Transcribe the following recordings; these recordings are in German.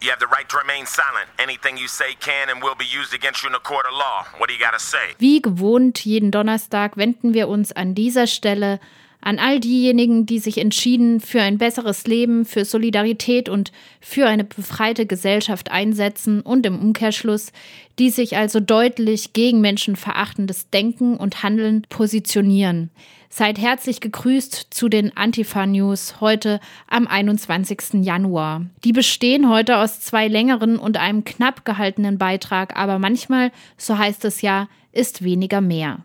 You have the right to remain silent. Anything you say can and will be used against you in a court of law. What do you gotta say? Wie gewohnt, jeden Donnerstag wenden wir uns an dieser Stelle an all diejenigen, die sich entschieden für ein besseres Leben, für Solidarität und für eine befreite Gesellschaft einsetzen und im Umkehrschluss, die sich also deutlich gegen menschenverachtendes Denken und Handeln positionieren. Seid herzlich gegrüßt zu den Antifa-News heute am 21. Januar. Die bestehen heute aus zwei längeren und einem knapp gehaltenen Beitrag, aber manchmal, so heißt es ja, ist weniger mehr.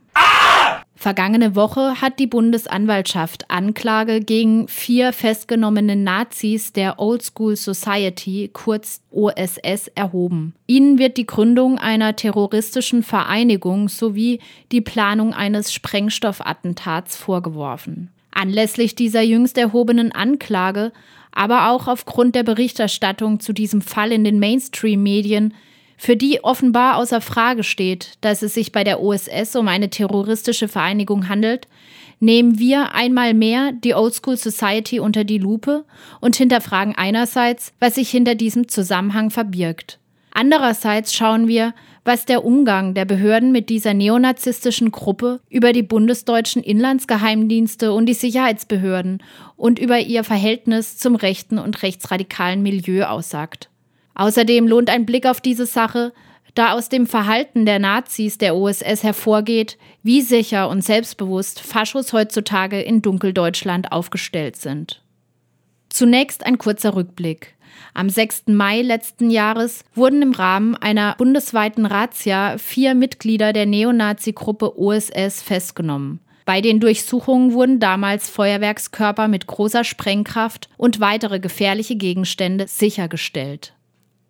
Vergangene Woche hat die Bundesanwaltschaft Anklage gegen vier festgenommene Nazis der Old School Society, kurz OSS, erhoben. Ihnen wird die Gründung einer terroristischen Vereinigung sowie die Planung eines Sprengstoffattentats vorgeworfen. Anlässlich dieser jüngst erhobenen Anklage, aber auch aufgrund der Berichterstattung zu diesem Fall in den Mainstream-Medien für die offenbar außer Frage steht, dass es sich bei der OSS um eine terroristische Vereinigung handelt, nehmen wir einmal mehr die Old School Society unter die Lupe und hinterfragen einerseits, was sich hinter diesem Zusammenhang verbirgt. Andererseits schauen wir, was der Umgang der Behörden mit dieser neonazistischen Gruppe über die bundesdeutschen Inlandsgeheimdienste und die Sicherheitsbehörden und über ihr Verhältnis zum rechten und rechtsradikalen Milieu aussagt. Außerdem lohnt ein Blick auf diese Sache, da aus dem Verhalten der Nazis der OSS hervorgeht, wie sicher und selbstbewusst Faschos heutzutage in Dunkeldeutschland aufgestellt sind. Zunächst ein kurzer Rückblick. Am 6. Mai letzten Jahres wurden im Rahmen einer bundesweiten Razzia vier Mitglieder der Neonazi-Gruppe OSS festgenommen. Bei den Durchsuchungen wurden damals Feuerwerkskörper mit großer Sprengkraft und weitere gefährliche Gegenstände sichergestellt.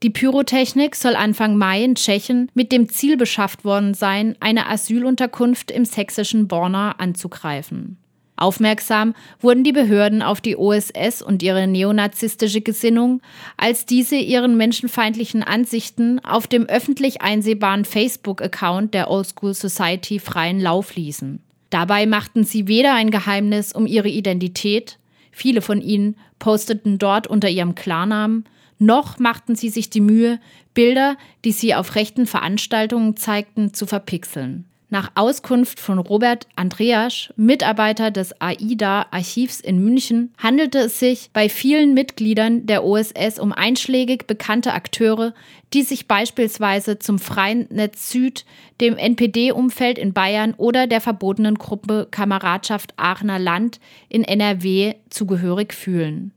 Die Pyrotechnik soll Anfang Mai in Tschechien mit dem Ziel beschafft worden sein, eine Asylunterkunft im sächsischen Borna anzugreifen. Aufmerksam wurden die Behörden auf die OSS und ihre neonazistische Gesinnung, als diese ihren menschenfeindlichen Ansichten auf dem öffentlich einsehbaren Facebook-Account der Old School Society freien Lauf ließen. Dabei machten sie weder ein Geheimnis um ihre Identität, viele von ihnen posteten dort unter ihrem Klarnamen, noch machten sie sich die Mühe, Bilder, die sie auf rechten Veranstaltungen zeigten, zu verpixeln. Nach Auskunft von Robert Andreas, Mitarbeiter des AIDA-Archivs in München, handelte es sich bei vielen Mitgliedern der OSS um einschlägig bekannte Akteure, die sich beispielsweise zum Freien Netz Süd, dem NPD-Umfeld in Bayern oder der verbotenen Gruppe Kameradschaft Aachener Land in NRW zugehörig fühlen.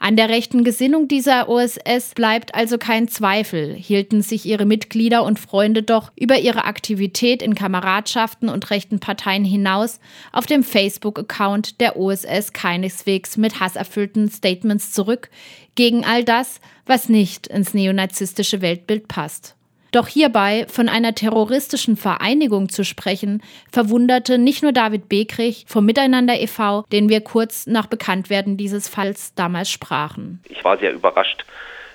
An der rechten Gesinnung dieser OSS bleibt also kein Zweifel, hielten sich ihre Mitglieder und Freunde doch über ihre Aktivität in Kameradschaften und rechten Parteien hinaus auf dem Facebook-Account der OSS keineswegs mit hasserfüllten Statements zurück gegen all das, was nicht ins neonazistische Weltbild passt. Doch hierbei von einer terroristischen Vereinigung zu sprechen, verwunderte nicht nur David Bekrich vom Miteinander e.V., den wir kurz nach Bekanntwerden dieses Falls damals sprachen. Ich war sehr überrascht,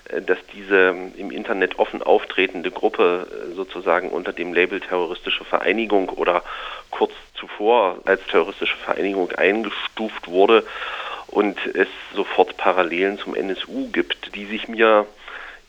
äh, dass diese im Internet offen auftretende Gruppe äh, sozusagen unter dem Label terroristische Vereinigung oder kurz zuvor als terroristische Vereinigung eingestuft wurde und es sofort Parallelen zum NSU gibt, die sich mir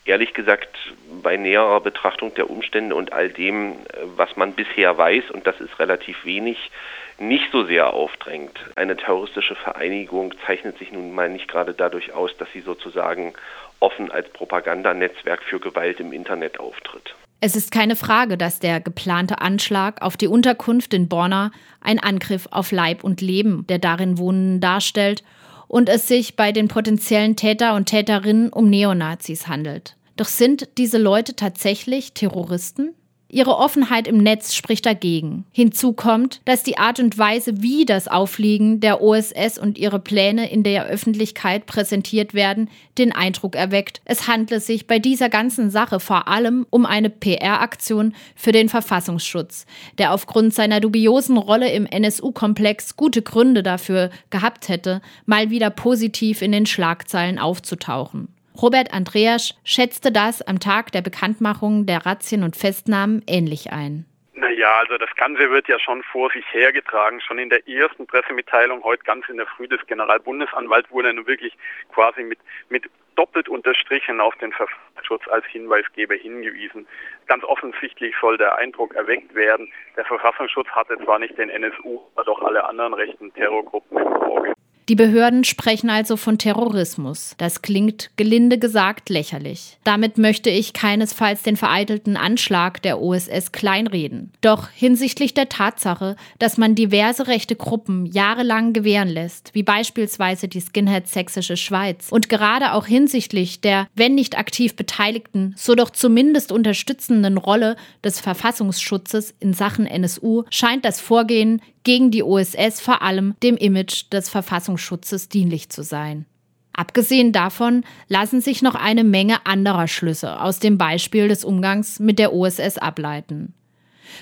ehrlich gesagt bei näherer Betrachtung der Umstände und all dem, was man bisher weiß, und das ist relativ wenig, nicht so sehr aufdrängt. Eine terroristische Vereinigung zeichnet sich nun mal nicht gerade dadurch aus, dass sie sozusagen offen als Propagandanetzwerk für Gewalt im Internet auftritt. Es ist keine Frage, dass der geplante Anschlag auf die Unterkunft in Borna ein Angriff auf Leib und Leben der darin Wohnenden darstellt und es sich bei den potenziellen Täter und Täterinnen um Neonazis handelt. Doch sind diese Leute tatsächlich Terroristen? Ihre Offenheit im Netz spricht dagegen. Hinzu kommt, dass die Art und Weise, wie das Aufliegen der OSS und ihre Pläne in der Öffentlichkeit präsentiert werden, den Eindruck erweckt, es handle sich bei dieser ganzen Sache vor allem um eine PR-Aktion für den Verfassungsschutz, der aufgrund seiner dubiosen Rolle im NSU-Komplex gute Gründe dafür gehabt hätte, mal wieder positiv in den Schlagzeilen aufzutauchen. Robert Andreas schätzte das am Tag der Bekanntmachung der Razzien und Festnahmen ähnlich ein. Naja, also das Ganze wird ja schon vor sich hergetragen. Schon in der ersten Pressemitteilung, heute ganz in der Früh des Generalbundesanwalts, wurde nun wirklich quasi mit, mit doppelt unterstrichen auf den Verfassungsschutz als Hinweisgeber hingewiesen. Ganz offensichtlich soll der Eindruck erweckt werden, der Verfassungsschutz hatte zwar nicht den NSU, aber doch alle anderen rechten Terrorgruppen im Auge. Die Behörden sprechen also von Terrorismus. Das klingt gelinde gesagt lächerlich. Damit möchte ich keinesfalls den vereitelten Anschlag der OSS kleinreden. Doch hinsichtlich der Tatsache, dass man diverse rechte Gruppen jahrelang gewähren lässt, wie beispielsweise die Skinhead Sächsische Schweiz, und gerade auch hinsichtlich der, wenn nicht aktiv beteiligten, so doch zumindest unterstützenden Rolle des Verfassungsschutzes in Sachen NSU, scheint das Vorgehen gegen die OSS vor allem dem Image des Verfassungsschutzes dienlich zu sein. Abgesehen davon lassen sich noch eine Menge anderer Schlüsse aus dem Beispiel des Umgangs mit der OSS ableiten.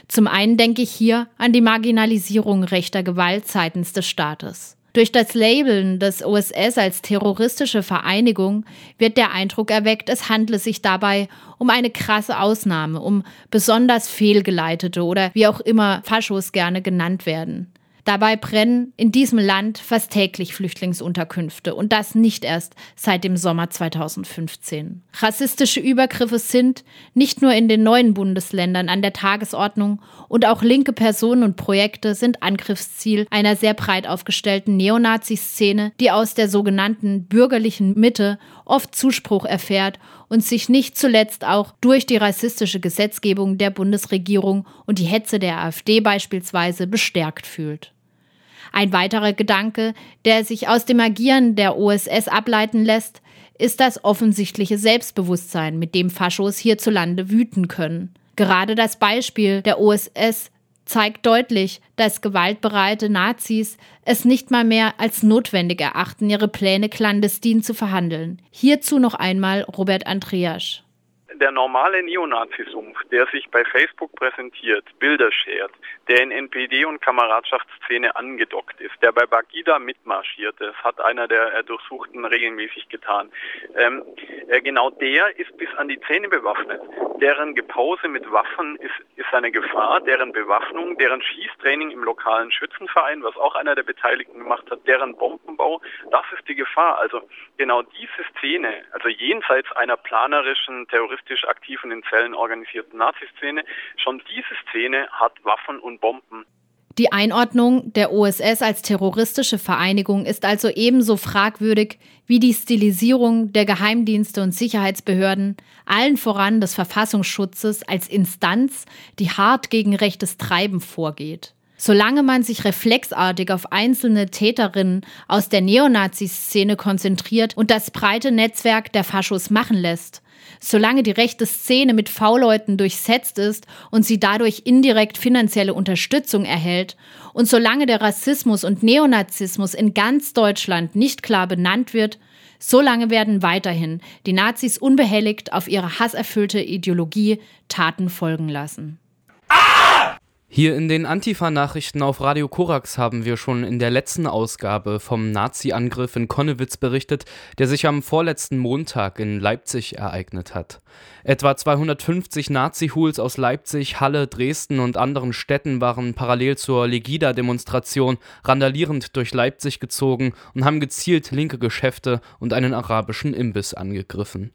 Zum einen denke ich hier an die Marginalisierung rechter Gewalt seitens des Staates. Durch das Labeln des OSS als terroristische Vereinigung wird der Eindruck erweckt, es handle sich dabei um eine krasse Ausnahme, um besonders fehlgeleitete oder wie auch immer Faschos gerne genannt werden. Dabei brennen in diesem Land fast täglich Flüchtlingsunterkünfte und das nicht erst seit dem Sommer 2015. Rassistische Übergriffe sind nicht nur in den neuen Bundesländern an der Tagesordnung und auch linke Personen und Projekte sind Angriffsziel einer sehr breit aufgestellten Neonazi-Szene, die aus der sogenannten bürgerlichen Mitte oft Zuspruch erfährt und sich nicht zuletzt auch durch die rassistische Gesetzgebung der Bundesregierung und die Hetze der AfD beispielsweise bestärkt fühlt. Ein weiterer Gedanke, der sich aus dem Agieren der OSS ableiten lässt, ist das offensichtliche Selbstbewusstsein, mit dem Faschos hierzulande wüten können. Gerade das Beispiel der OSS zeigt deutlich, dass gewaltbereite Nazis es nicht mal mehr als notwendig erachten, ihre Pläne clandestin zu verhandeln. Hierzu noch einmal Robert Andreasch der normale Neonazisumpf, der sich bei Facebook präsentiert, Bilder schert, der in NPD und Kameradschaftsszene angedockt ist, der bei Bagida mitmarschiert, das hat einer der äh, Durchsuchten regelmäßig getan. Ähm, äh, genau der ist bis an die Zähne bewaffnet. Deren Gepause mit Waffen ist, ist eine Gefahr, deren Bewaffnung, deren Schießtraining im lokalen Schützenverein, was auch einer der Beteiligten gemacht hat, deren Bombenbau, das ist die Gefahr. Also genau diese Szene, also jenseits einer planerischen terroristischen politisch aktiven, in Zellen organisierten Nazi-Szene. Schon diese Szene hat Waffen und Bomben. Die Einordnung der OSS als terroristische Vereinigung ist also ebenso fragwürdig wie die Stilisierung der Geheimdienste und Sicherheitsbehörden, allen voran des Verfassungsschutzes als Instanz, die hart gegen rechtes Treiben vorgeht. Solange man sich reflexartig auf einzelne Täterinnen aus der Neonazi-Szene konzentriert und das breite Netzwerk der Faschos machen lässt, solange die rechte Szene mit V-Leuten durchsetzt ist und sie dadurch indirekt finanzielle Unterstützung erhält und solange der Rassismus und Neonazismus in ganz Deutschland nicht klar benannt wird, solange werden weiterhin die Nazis unbehelligt auf ihre hasserfüllte Ideologie Taten folgen lassen. Hier in den Antifa-Nachrichten auf Radio Korax haben wir schon in der letzten Ausgabe vom Nazi-Angriff in Konnewitz berichtet, der sich am vorletzten Montag in Leipzig ereignet hat. Etwa 250 Nazi-Hools aus Leipzig, Halle, Dresden und anderen Städten waren parallel zur Legida-Demonstration randalierend durch Leipzig gezogen und haben gezielt linke Geschäfte und einen arabischen Imbiss angegriffen.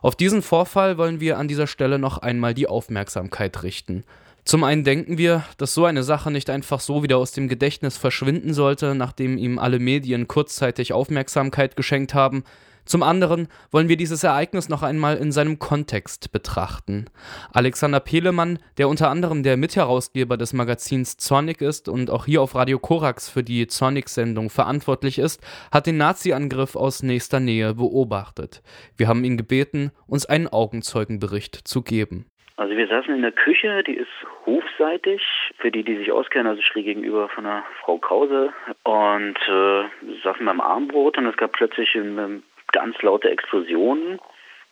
Auf diesen Vorfall wollen wir an dieser Stelle noch einmal die Aufmerksamkeit richten. Zum einen denken wir, dass so eine Sache nicht einfach so wieder aus dem Gedächtnis verschwinden sollte, nachdem ihm alle Medien kurzzeitig Aufmerksamkeit geschenkt haben. Zum anderen wollen wir dieses Ereignis noch einmal in seinem Kontext betrachten. Alexander Pelemann, der unter anderem der Mitherausgeber des Magazins Zornig ist und auch hier auf Radio Korax für die Zornig-Sendung verantwortlich ist, hat den Nazi-Angriff aus nächster Nähe beobachtet. Wir haben ihn gebeten, uns einen Augenzeugenbericht zu geben. Also wir saßen in der Küche, die ist hofseitig, für die, die sich auskennen, also schräg gegenüber von der Frau Krause und äh, saßen beim Armbrot und es gab plötzlich eine ganz laute Explosionen.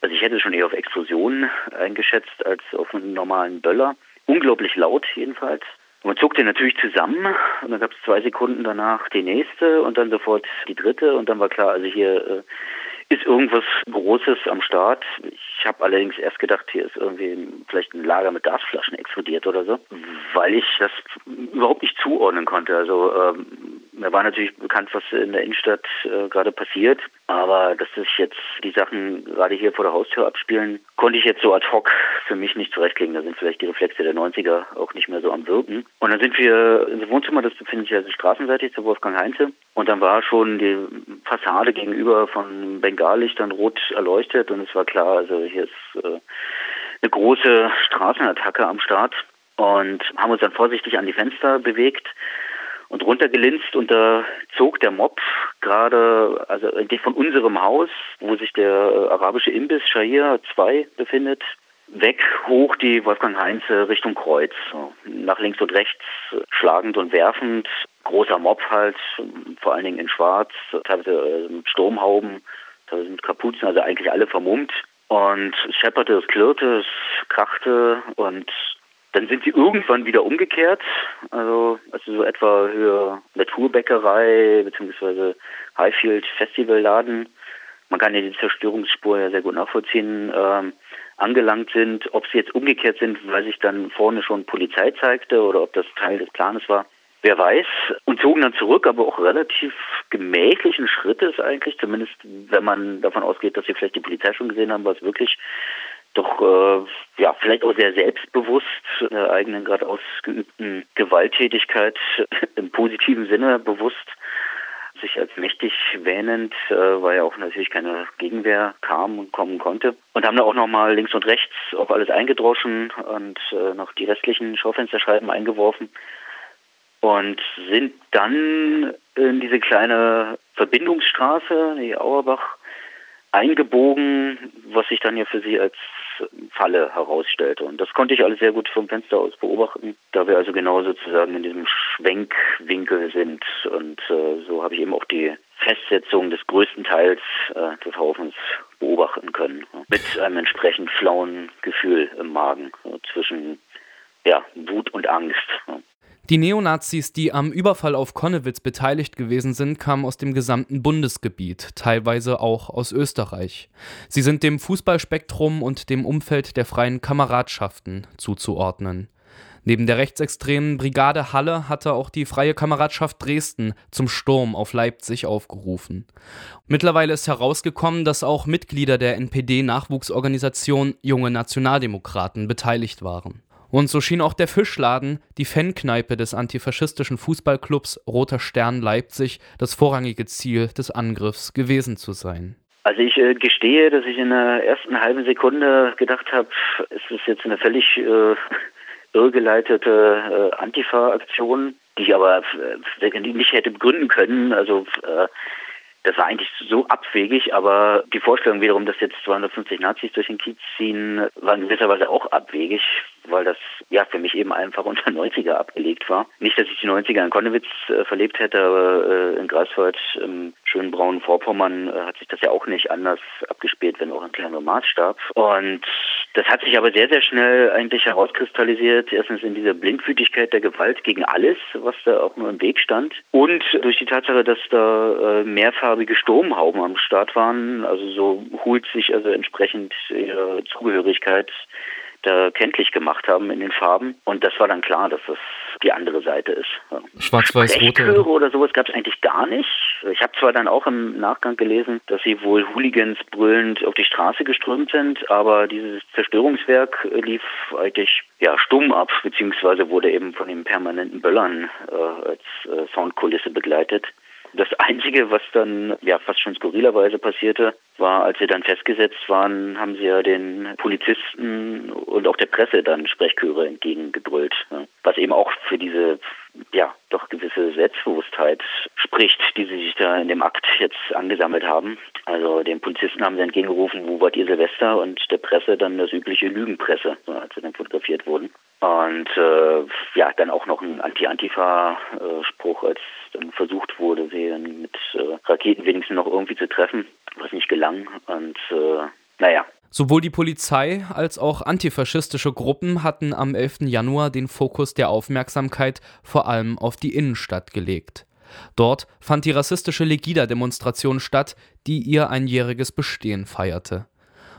Also ich hätte schon eher auf Explosionen eingeschätzt als auf einen normalen Böller. Unglaublich laut jedenfalls. Und man zuckte natürlich zusammen und dann gab es zwei Sekunden danach die nächste und dann sofort die dritte und dann war klar, also hier äh, ist irgendwas Großes am Start. Ich habe allerdings erst gedacht, hier ist irgendwie vielleicht ein Lager mit Gasflaschen explodiert oder so, weil ich das überhaupt nicht zuordnen konnte. Also ähm, mir war natürlich bekannt, was in der Innenstadt äh, gerade passiert, aber dass sich jetzt die Sachen gerade hier vor der Haustür abspielen, konnte ich jetzt so ad hoc für mich nicht zurechtlegen. Da sind vielleicht die Reflexe der 90er auch nicht mehr so am Wirken. Und dann sind wir ins Wohnzimmer, das befindet sich also straßenseitig zur Wolfgang Heinze. Und dann war schon die Fassade gegenüber von Bengallichtern rot erleuchtet und es war klar, also hier ist äh, eine große Straßenattacke am Start und haben uns dann vorsichtig an die Fenster bewegt und runtergelinst und da zog der Mob gerade, also von unserem Haus, wo sich der arabische Imbiss Shahir 2 befindet, weg hoch die Wolfgang Heinze Richtung Kreuz. Nach links und rechts schlagend und werfend. Großer Mob halt, vor allen Dingen in Schwarz, teilweise mit Sturmhauben, teilweise mit Kapuzen, also eigentlich alle vermummt. Und es schepperte, es klirrte, es krachte und dann sind sie irgendwann wieder umgekehrt, also, also so etwa Höhe Naturbäckerei bzw. Highfield Festivalladen. Man kann ja die Zerstörungsspur ja sehr gut nachvollziehen, ähm, angelangt sind. Ob sie jetzt umgekehrt sind, weil sich dann vorne schon Polizei zeigte oder ob das Teil des Planes war, wer weiß. Und zogen dann zurück, aber auch relativ gemächlichen Schrittes eigentlich, zumindest wenn man davon ausgeht, dass sie vielleicht die Polizei schon gesehen haben, was wirklich doch äh, ja vielleicht auch sehr selbstbewusst der eigenen gerade ausgeübten Gewalttätigkeit im positiven Sinne bewusst sich als mächtig wähnend, äh, weil ja auch natürlich keine Gegenwehr kam und kommen konnte. Und haben da auch nochmal links und rechts auf alles eingedroschen und äh, noch die restlichen Schaufensterscheiben eingeworfen und sind dann in diese kleine Verbindungsstraße, die Auerbach, eingebogen, was sich dann ja für sie als Falle herausstellte. Und das konnte ich alles sehr gut vom Fenster aus beobachten, da wir also genau sozusagen in diesem Schwenkwinkel sind. Und äh, so habe ich eben auch die Festsetzung des größten Teils äh, des Haufens beobachten können. Mit einem entsprechend flauen Gefühl im Magen so zwischen ja, Wut und Angst. Die Neonazis, die am Überfall auf Konnewitz beteiligt gewesen sind, kamen aus dem gesamten Bundesgebiet, teilweise auch aus Österreich. Sie sind dem Fußballspektrum und dem Umfeld der freien Kameradschaften zuzuordnen. Neben der rechtsextremen Brigade Halle hatte auch die Freie Kameradschaft Dresden zum Sturm auf Leipzig aufgerufen. Mittlerweile ist herausgekommen, dass auch Mitglieder der NPD-Nachwuchsorganisation Junge Nationaldemokraten beteiligt waren. Und so schien auch der Fischladen, die Fankneipe des antifaschistischen Fußballclubs Roter Stern Leipzig, das vorrangige Ziel des Angriffs gewesen zu sein. Also ich äh, gestehe, dass ich in der ersten halben Sekunde gedacht habe, es ist jetzt eine völlig äh, irrgeleitete äh, Antifa-Aktion, die ich aber äh, nicht hätte begründen können. Also äh, das war eigentlich so abwegig, aber die Vorstellung wiederum, dass jetzt 250 Nazis durch den Kiez ziehen, war in gewisser Weise auch abwegig, weil das ja für mich eben einfach unter 90er abgelegt war. Nicht, dass ich die 90er in Konnewitz äh, verlebt hätte, aber äh, in Greifswald im schönen braunen Vorpommern äh, hat sich das ja auch nicht anders abgespielt, wenn auch ein kleiner Maßstab. Und das hat sich aber sehr, sehr schnell eigentlich herauskristallisiert. Erstens in dieser Blindwütigkeit der Gewalt gegen alles, was da auch nur im Weg stand. Und durch die Tatsache, dass da äh, mehrfarbige Sturmhauben am Start waren. Also so holt sich also entsprechend ihre Zugehörigkeit da kenntlich gemacht haben in den Farben. Und das war dann klar, dass das die andere Seite ist. Schwarz-Weiß-Rote. oder sowas gab es eigentlich gar nicht. Ich habe zwar dann auch im Nachgang gelesen, dass sie wohl Hooligans brüllend auf die Straße geströmt sind, aber dieses Zerstörungswerk lief eigentlich ja stumm ab, beziehungsweise wurde eben von den permanenten Böllern äh, als äh, Soundkulisse begleitet. Das Einzige, was dann ja fast schon skurrilerweise passierte, war, als sie dann festgesetzt waren, haben sie ja den Polizisten und auch der Presse dann Sprechchöre entgegengebrüllt. Was eben auch für diese ja doch gewisse Selbstbewusstheit spricht, die sie sich da in dem Akt jetzt angesammelt haben. Also den Polizisten haben sie entgegengerufen, wo wart ihr Silvester? Und der Presse dann das übliche Lügenpresse, als sie dann fotografiert wurden. Und äh, ja, dann auch noch ein Anti-Antifa-Spruch, als dann versucht wurde, sie mit äh, Raketen wenigstens noch irgendwie zu treffen, was nicht gelang. Und äh, naja. Sowohl die Polizei als auch antifaschistische Gruppen hatten am 11. Januar den Fokus der Aufmerksamkeit vor allem auf die Innenstadt gelegt. Dort fand die rassistische Legida-Demonstration statt, die ihr einjähriges Bestehen feierte.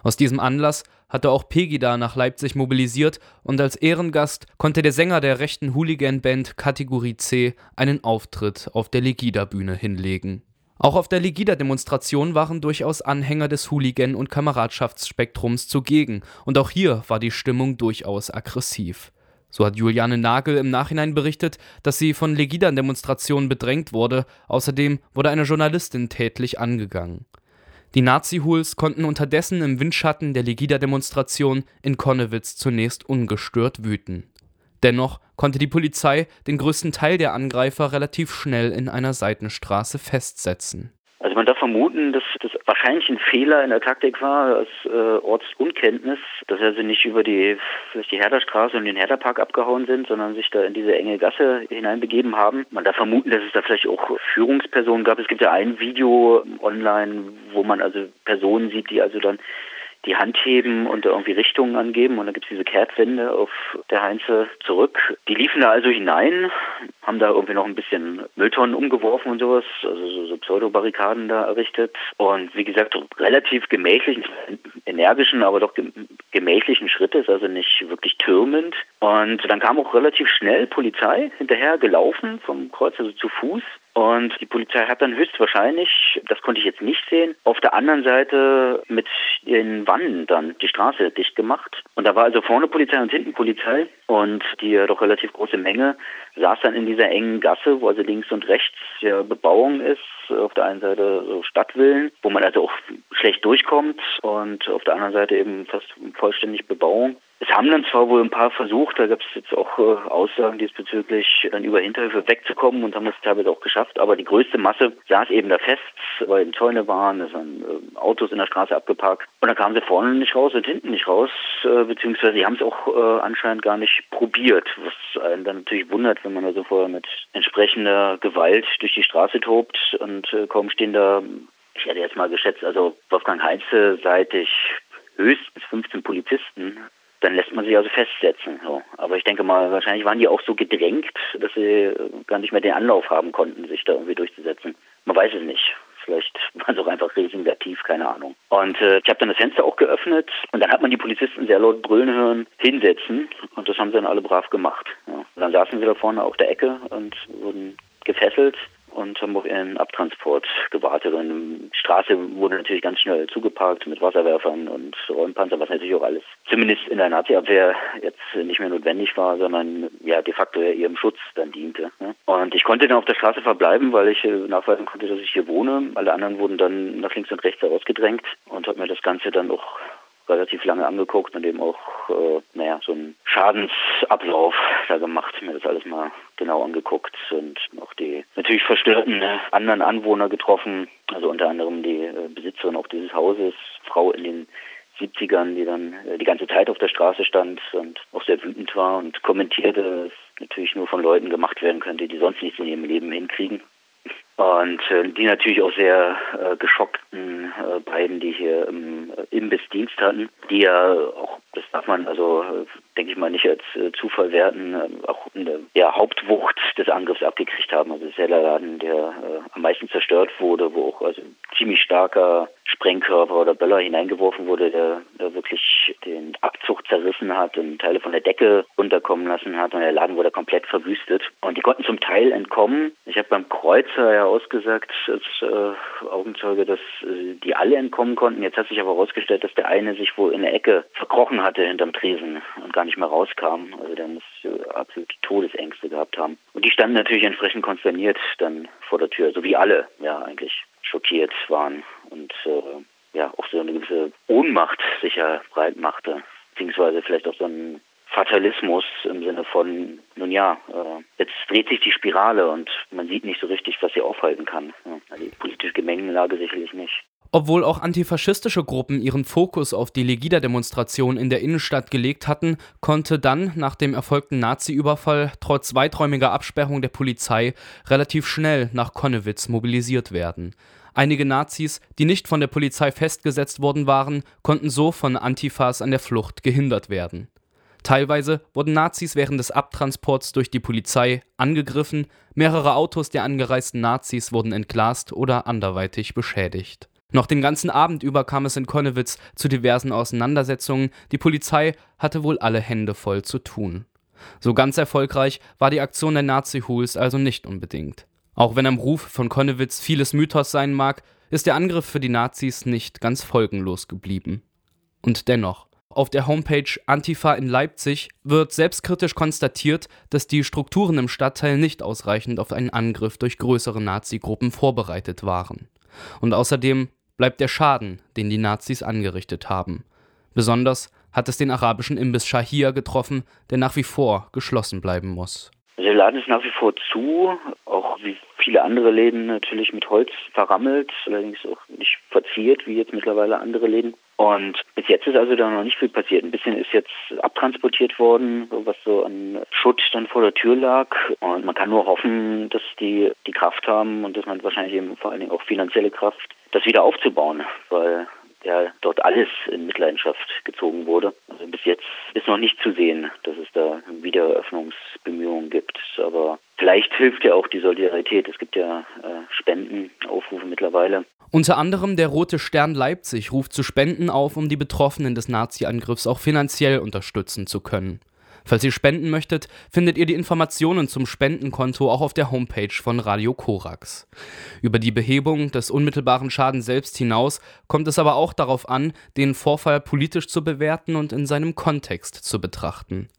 Aus diesem Anlass hatte auch Pegida nach Leipzig mobilisiert und als Ehrengast konnte der Sänger der rechten Hooligan-Band Kategorie C einen Auftritt auf der Legida-Bühne hinlegen. Auch auf der Legida-Demonstration waren durchaus Anhänger des Hooligan- und Kameradschaftsspektrums zugegen und auch hier war die Stimmung durchaus aggressiv. So hat Juliane Nagel im Nachhinein berichtet, dass sie von Legida-Demonstrationen bedrängt wurde, außerdem wurde eine Journalistin tätlich angegangen. Die Nazi-Hools konnten unterdessen im Windschatten der Legida-Demonstration in Konnewitz zunächst ungestört wüten. Dennoch konnte die Polizei den größten Teil der Angreifer relativ schnell in einer Seitenstraße festsetzen also man darf vermuten, dass das wahrscheinlich ein Fehler in der Taktik war, aus äh, Ortsunkenntnis, dass sie nicht über die vielleicht die Herderstraße und den Herderpark abgehauen sind, sondern sich da in diese enge Gasse hineinbegeben haben. Man darf vermuten, dass es da vielleicht auch Führungspersonen gab. Es gibt ja ein Video online, wo man also Personen sieht, die also dann die Hand heben und irgendwie Richtungen angeben und dann gibt es diese Kehrtwende auf der Heinze zurück. Die liefen da also hinein, haben da irgendwie noch ein bisschen Mülltonnen umgeworfen und sowas, also so, so Pseudo-Barrikaden da errichtet und wie gesagt relativ gemächlichen, energischen, aber doch gemächlichen Schrittes, also nicht wirklich türmend. Und dann kam auch relativ schnell Polizei hinterher gelaufen vom Kreuz, also zu Fuß und die Polizei hat dann höchstwahrscheinlich, das konnte ich jetzt nicht sehen, auf der anderen Seite mit den Wannen dann die Straße dicht gemacht. Und da war also vorne Polizei und hinten Polizei. Und die doch relativ große Menge saß dann in dieser engen Gasse, wo also links und rechts ja Bebauung ist. Auf der einen Seite so Stadtvillen, wo man also auch schlecht durchkommt. Und auf der anderen Seite eben fast vollständig Bebauung. Es haben dann zwar wohl ein paar versucht, da gab es jetzt auch äh, Aussagen diesbezüglich, dann über Hinterhöfe wegzukommen und haben das teilweise auch geschafft, aber die größte Masse saß eben da fest, weil eben Zäune waren, es waren äh, Autos in der Straße abgeparkt und dann kamen sie vorne nicht raus und hinten nicht raus, äh, beziehungsweise sie haben es auch äh, anscheinend gar nicht probiert, was einen dann natürlich wundert, wenn man also vorher mit entsprechender Gewalt durch die Straße tobt und äh, kaum stehen da, ich hätte jetzt mal geschätzt, also Wolfgang Heinze seitig höchstens 15 Polizisten dann lässt man sich also festsetzen. So. Aber ich denke mal, wahrscheinlich waren die auch so gedrängt, dass sie gar nicht mehr den Anlauf haben konnten, sich da irgendwie durchzusetzen. Man weiß es nicht. Vielleicht waren sie auch einfach resignativ, keine Ahnung. Und äh, ich habe dann das Fenster auch geöffnet und dann hat man die Polizisten sehr laut brüllen hören, hinsetzen und das haben sie dann alle brav gemacht. Ja. Dann saßen sie da vorne auf der Ecke und wurden gefesselt und haben auf ihren Abtransport gewartet. Und die Straße wurde natürlich ganz schnell zugeparkt mit Wasserwerfern und Räumpanzer, was natürlich auch alles zumindest in der Nazi-Abwehr jetzt nicht mehr notwendig war, sondern ja de facto ja ihrem Schutz dann diente. Ne? Und ich konnte dann auf der Straße verbleiben, weil ich nachweisen konnte, dass ich hier wohne. Alle anderen wurden dann nach links und rechts herausgedrängt und habe mir das Ganze dann auch relativ lange angeguckt und eben auch, äh, naja, so einen Schadensablauf da gemacht, mir das alles mal genau angeguckt und auch die natürlich verstörten äh, anderen Anwohner getroffen, also unter anderem die äh, Besitzerin auch dieses Hauses, Frau in den 70ern, die dann äh, die ganze Zeit auf der Straße stand und auch sehr wütend war und kommentierte, dass natürlich nur von Leuten gemacht werden könnte, die sonst nichts in ihrem Leben hinkriegen. Und äh, die natürlich auch sehr äh, geschockten äh, beiden, die hier im äh, Imbiss Dienst hatten, die ja auch, das darf man also, äh, denke ich mal, nicht als äh, Zufall werten, äh, auch eine ja, Hauptwucht des Angriffs abgekriegt haben. Also ja der Laden, der äh, am meisten zerstört wurde, wo auch also ziemlich starker Sprengkörper oder Böller hineingeworfen wurde, der, der wirklich den Abzug zerrissen hat und Teile von der Decke runterkommen lassen hat und der Laden wurde komplett verwüstet. Und die konnten zum Teil entkommen. Ich habe beim Kreuzer ja ausgesagt als äh, Augenzeuge, dass äh, die alle entkommen konnten. Jetzt hat sich aber herausgestellt, dass der eine sich wohl in der Ecke verkrochen hatte hinterm Tresen und gar nicht mehr rauskam. Also der muss äh, absolute Todesängste gehabt haben. Und die standen natürlich entsprechend konsterniert dann vor der Tür, so wie alle, ja eigentlich schockiert waren und äh, ja auch so eine gewisse Ohnmacht sich ja breit machte, beziehungsweise vielleicht auch so ein Fatalismus im Sinne von, nun ja, äh, jetzt dreht sich die Spirale und man sieht nicht so richtig, was sie aufhalten kann. Also die politische Gemengelage sicherlich nicht. Obwohl auch antifaschistische Gruppen ihren Fokus auf die Legida-Demonstration in der Innenstadt gelegt hatten, konnte dann nach dem erfolgten Nazi-Überfall trotz weiträumiger Absperrung der Polizei relativ schnell nach Konnewitz mobilisiert werden. Einige Nazis, die nicht von der Polizei festgesetzt worden waren, konnten so von Antifas an der Flucht gehindert werden. Teilweise wurden Nazis während des Abtransports durch die Polizei angegriffen, mehrere Autos der angereisten Nazis wurden entglast oder anderweitig beschädigt Noch den ganzen Abend über kam es in Konnewitz zu diversen Auseinandersetzungen, die Polizei hatte wohl alle Hände voll zu tun. So ganz erfolgreich war die Aktion der Nazi-Hools also nicht unbedingt. Auch wenn am Ruf von Konnewitz vieles Mythos sein mag, ist der Angriff für die Nazis nicht ganz folgenlos geblieben. Und dennoch, auf der Homepage Antifa in Leipzig wird selbstkritisch konstatiert, dass die Strukturen im Stadtteil nicht ausreichend auf einen Angriff durch größere Nazi-Gruppen vorbereitet waren. Und außerdem bleibt der Schaden, den die Nazis angerichtet haben. Besonders hat es den arabischen Imbiss Shahir getroffen, der nach wie vor geschlossen bleiben muss. Der Laden ist nach wie vor zu, auch wie viele andere Läden natürlich mit Holz verrammelt, allerdings auch nicht verziert, wie jetzt mittlerweile andere Läden. Und bis jetzt ist also da noch nicht viel passiert. Ein bisschen ist jetzt abtransportiert worden, was so an Schutt dann vor der Tür lag. Und man kann nur hoffen, dass die die Kraft haben und dass man wahrscheinlich eben vor allen Dingen auch finanzielle Kraft, das wieder aufzubauen, weil ja dort alles in Mitleidenschaft gezogen wurde. Also bis jetzt ist noch nicht zu sehen, dass es da Wiedereröffnungsbemühungen gibt. Aber vielleicht hilft ja auch die Solidarität. Es gibt ja äh, Spendenaufrufe mittlerweile. Unter anderem der Rote Stern Leipzig ruft zu Spenden auf, um die Betroffenen des Nazi-Angriffs auch finanziell unterstützen zu können. Falls ihr spenden möchtet, findet ihr die Informationen zum Spendenkonto auch auf der Homepage von Radio Korax. Über die Behebung des unmittelbaren Schadens selbst hinaus kommt es aber auch darauf an, den Vorfall politisch zu bewerten und in seinem Kontext zu betrachten.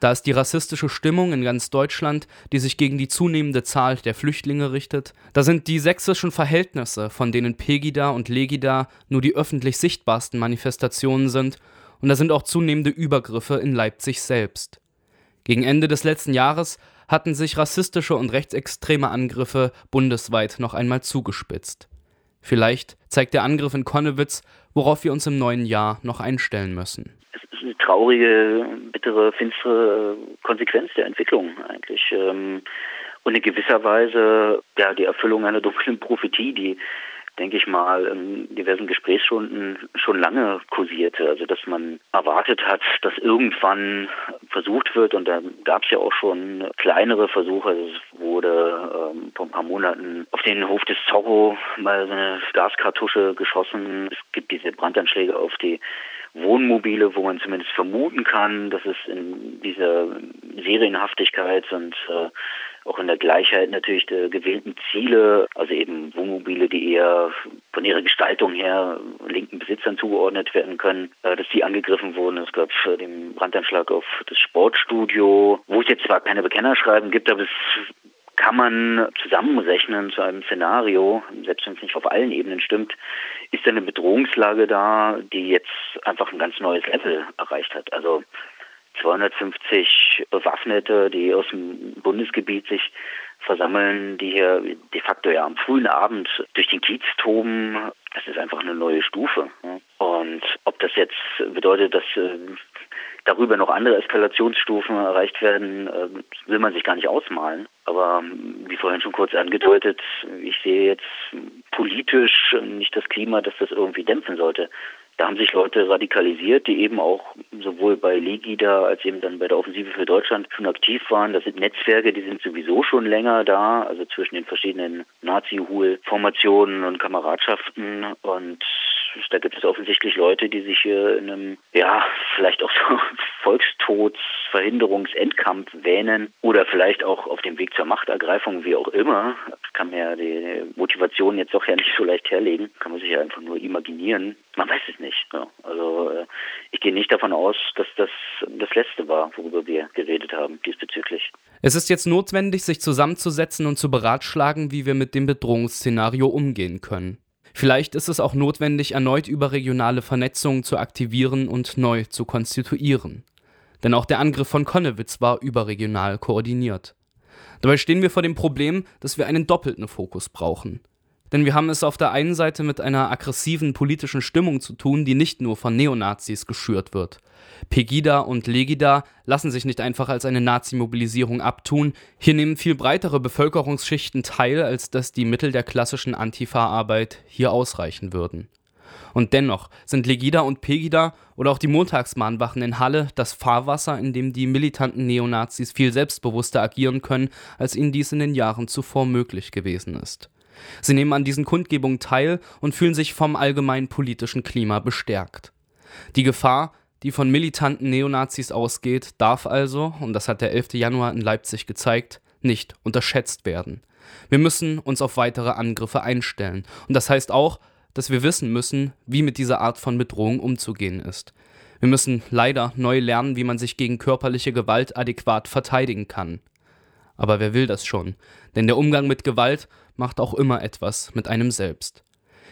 Da ist die rassistische Stimmung in ganz Deutschland, die sich gegen die zunehmende Zahl der Flüchtlinge richtet, da sind die sächsischen Verhältnisse, von denen Pegida und Legida nur die öffentlich sichtbarsten Manifestationen sind, und da sind auch zunehmende Übergriffe in Leipzig selbst. Gegen Ende des letzten Jahres hatten sich rassistische und rechtsextreme Angriffe bundesweit noch einmal zugespitzt. Vielleicht zeigt der Angriff in Konnewitz, worauf wir uns im neuen Jahr noch einstellen müssen. Es ist eine traurige, bittere, finstere Konsequenz der Entwicklung eigentlich. Ähm, und in gewisser Weise ja die Erfüllung einer dunklen Prophetie, die denke ich mal, in diversen Gesprächsstunden schon lange kursierte. Also dass man erwartet hat, dass irgendwann versucht wird, und da gab es ja auch schon kleinere Versuche. Also es wurde ähm, vor ein paar Monaten auf den Hof des Zorro mal so eine Gaskartusche geschossen. Es gibt diese Brandanschläge auf die Wohnmobile, wo man zumindest vermuten kann, dass es in dieser Serienhaftigkeit und äh, auch in der Gleichheit natürlich der gewählten Ziele, also eben Wohnmobile, die eher von ihrer Gestaltung her linken Besitzern zugeordnet werden können, äh, dass die angegriffen wurden. Es gab den Brandanschlag auf das Sportstudio, wo es jetzt zwar keine Bekennerschreiben gibt, aber es kann man zusammenrechnen zu einem Szenario, selbst wenn es nicht auf allen Ebenen stimmt, ist eine Bedrohungslage da, die jetzt einfach ein ganz neues Level erreicht hat. Also 250 Bewaffnete, die aus dem Bundesgebiet sich versammeln, die hier de facto ja am frühen Abend durch den Kiez toben, das ist einfach eine neue Stufe. Und ob das jetzt bedeutet, dass äh, darüber noch andere Eskalationsstufen erreicht werden, äh, will man sich gar nicht ausmalen. Aber ähm, wie vorhin schon kurz angedeutet, ich sehe jetzt politisch nicht das Klima, das das irgendwie dämpfen sollte. Da haben sich Leute radikalisiert, die eben auch sowohl bei Legida als eben dann bei der Offensive für Deutschland schon aktiv waren. Das sind Netzwerke, die sind sowieso schon länger da, also zwischen den verschiedenen Nazi-Hul-Formationen und Kameradschaften. Und da gibt es offensichtlich Leute, die sich hier in einem, ja, vielleicht auch so Volkstodsverhinderungsendkampf wähnen oder vielleicht auch auf dem Weg zur Machtergreifung, wie auch immer. Das kann man ja die Motivation jetzt doch ja nicht so leicht herlegen. Kann man sich ja einfach nur imaginieren. Man weiß es nicht. Ja. Also äh, ich gehe nicht davon aus, dass das das Letzte war, worüber wir geredet haben diesbezüglich. Es ist jetzt notwendig, sich zusammenzusetzen und zu beratschlagen, wie wir mit dem Bedrohungsszenario umgehen können. Vielleicht ist es auch notwendig, erneut überregionale Vernetzungen zu aktivieren und neu zu konstituieren. Denn auch der Angriff von Konnewitz war überregional koordiniert. Dabei stehen wir vor dem Problem, dass wir einen doppelten Fokus brauchen. Denn wir haben es auf der einen Seite mit einer aggressiven politischen Stimmung zu tun, die nicht nur von Neonazis geschürt wird. Pegida und Legida lassen sich nicht einfach als eine Nazi-Mobilisierung abtun. Hier nehmen viel breitere Bevölkerungsschichten teil, als dass die Mittel der klassischen Antifa-Arbeit hier ausreichen würden. Und dennoch sind Legida und Pegida oder auch die Montagsmahnwachen in Halle das Fahrwasser, in dem die militanten Neonazis viel selbstbewusster agieren können, als ihnen dies in den Jahren zuvor möglich gewesen ist. Sie nehmen an diesen Kundgebungen teil und fühlen sich vom allgemeinen politischen Klima bestärkt. Die Gefahr, die von militanten Neonazis ausgeht, darf also, und das hat der 11. Januar in Leipzig gezeigt, nicht unterschätzt werden. Wir müssen uns auf weitere Angriffe einstellen. Und das heißt auch, dass wir wissen müssen, wie mit dieser Art von Bedrohung umzugehen ist. Wir müssen leider neu lernen, wie man sich gegen körperliche Gewalt adäquat verteidigen kann. Aber wer will das schon? Denn der Umgang mit Gewalt macht auch immer etwas mit einem selbst.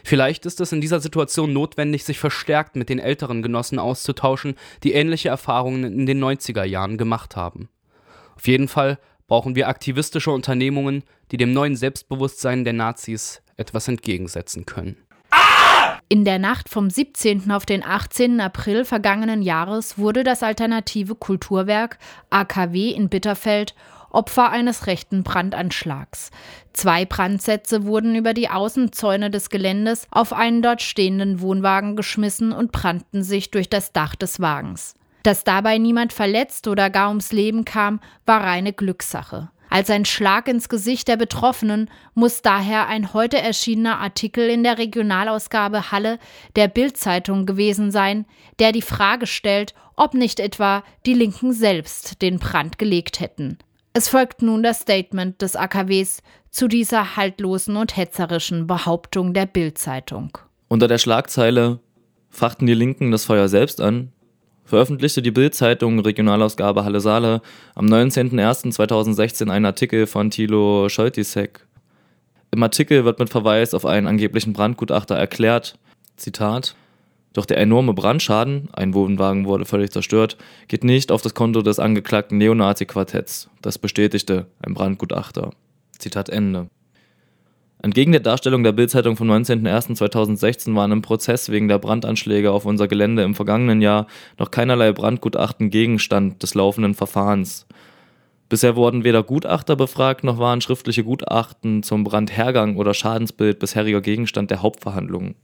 Vielleicht ist es in dieser Situation notwendig, sich verstärkt mit den älteren Genossen auszutauschen, die ähnliche Erfahrungen in den 90er Jahren gemacht haben. Auf jeden Fall brauchen wir aktivistische Unternehmungen, die dem neuen Selbstbewusstsein der Nazis etwas entgegensetzen können. In der Nacht vom 17. auf den 18. April vergangenen Jahres wurde das alternative Kulturwerk AKW in Bitterfeld Opfer eines rechten Brandanschlags. Zwei Brandsätze wurden über die Außenzäune des Geländes auf einen dort stehenden Wohnwagen geschmissen und brannten sich durch das Dach des Wagens. Dass dabei niemand verletzt oder gar ums Leben kam, war reine Glückssache. Als ein Schlag ins Gesicht der Betroffenen muss daher ein heute erschienener Artikel in der Regionalausgabe Halle der Bildzeitung gewesen sein, der die Frage stellt, ob nicht etwa die Linken selbst den Brand gelegt hätten. Es folgt nun das Statement des AKWs zu dieser haltlosen und hetzerischen Behauptung der Bildzeitung. Unter der Schlagzeile Fachten die Linken das Feuer selbst an veröffentlichte die Bild-Zeitung Regionalausgabe Halle Saale am 19.01.2016 einen Artikel von Thilo Scholtisek. Im Artikel wird mit Verweis auf einen angeblichen Brandgutachter erklärt, Zitat, doch der enorme Brandschaden, ein Wohnwagen wurde völlig zerstört, geht nicht auf das Konto des angeklagten Neonazi-Quartetts. Das bestätigte ein Brandgutachter. Zitat Ende. Entgegen der Darstellung der Bildzeitung vom 19.01.2016 waren im Prozess wegen der Brandanschläge auf unser Gelände im vergangenen Jahr noch keinerlei Brandgutachten Gegenstand des laufenden Verfahrens. Bisher wurden weder Gutachter befragt, noch waren schriftliche Gutachten zum Brandhergang oder Schadensbild bisheriger Gegenstand der Hauptverhandlungen.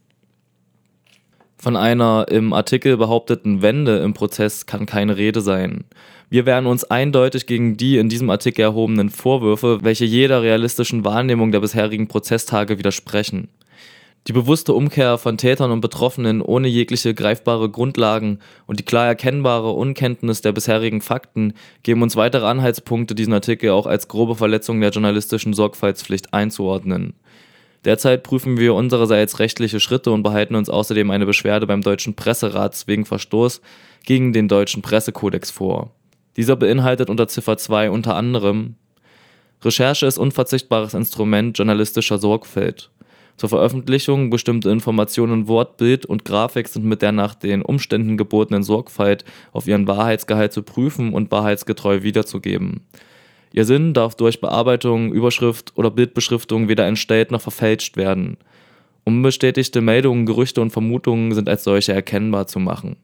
Von einer im Artikel behaupteten Wende im Prozess kann keine Rede sein. Wir wehren uns eindeutig gegen die in diesem Artikel erhobenen Vorwürfe, welche jeder realistischen Wahrnehmung der bisherigen Prozesstage widersprechen. Die bewusste Umkehr von Tätern und Betroffenen ohne jegliche greifbare Grundlagen und die klar erkennbare Unkenntnis der bisherigen Fakten geben uns weitere Anhaltspunkte, diesen Artikel auch als grobe Verletzung der journalistischen Sorgfaltspflicht einzuordnen. Derzeit prüfen wir unsererseits rechtliche Schritte und behalten uns außerdem eine Beschwerde beim Deutschen Presserat wegen Verstoß gegen den Deutschen Pressekodex vor. Dieser beinhaltet unter Ziffer 2 unter anderem Recherche ist unverzichtbares Instrument journalistischer Sorgfalt. Zur Veröffentlichung bestimmte Informationen Wort, Bild und Grafik sind mit der nach den Umständen gebotenen Sorgfalt auf ihren Wahrheitsgehalt zu prüfen und wahrheitsgetreu wiederzugeben. Ihr Sinn darf durch Bearbeitung, Überschrift oder Bildbeschriftung weder entstellt noch verfälscht werden. Unbestätigte Meldungen, Gerüchte und Vermutungen sind als solche erkennbar zu machen.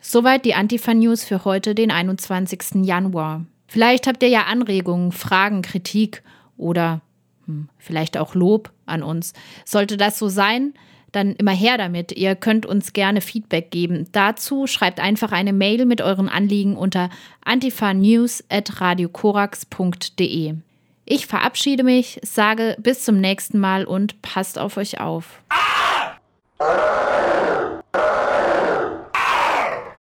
Soweit die Antifa-News für heute, den 21. Januar. Vielleicht habt ihr ja Anregungen, Fragen, Kritik oder hm, vielleicht auch Lob an uns. Sollte das so sein, dann immer her damit. Ihr könnt uns gerne Feedback geben. Dazu schreibt einfach eine Mail mit euren Anliegen unter antifanews.radiokorax.de. Ich verabschiede mich, sage bis zum nächsten Mal und passt auf euch auf. Ah!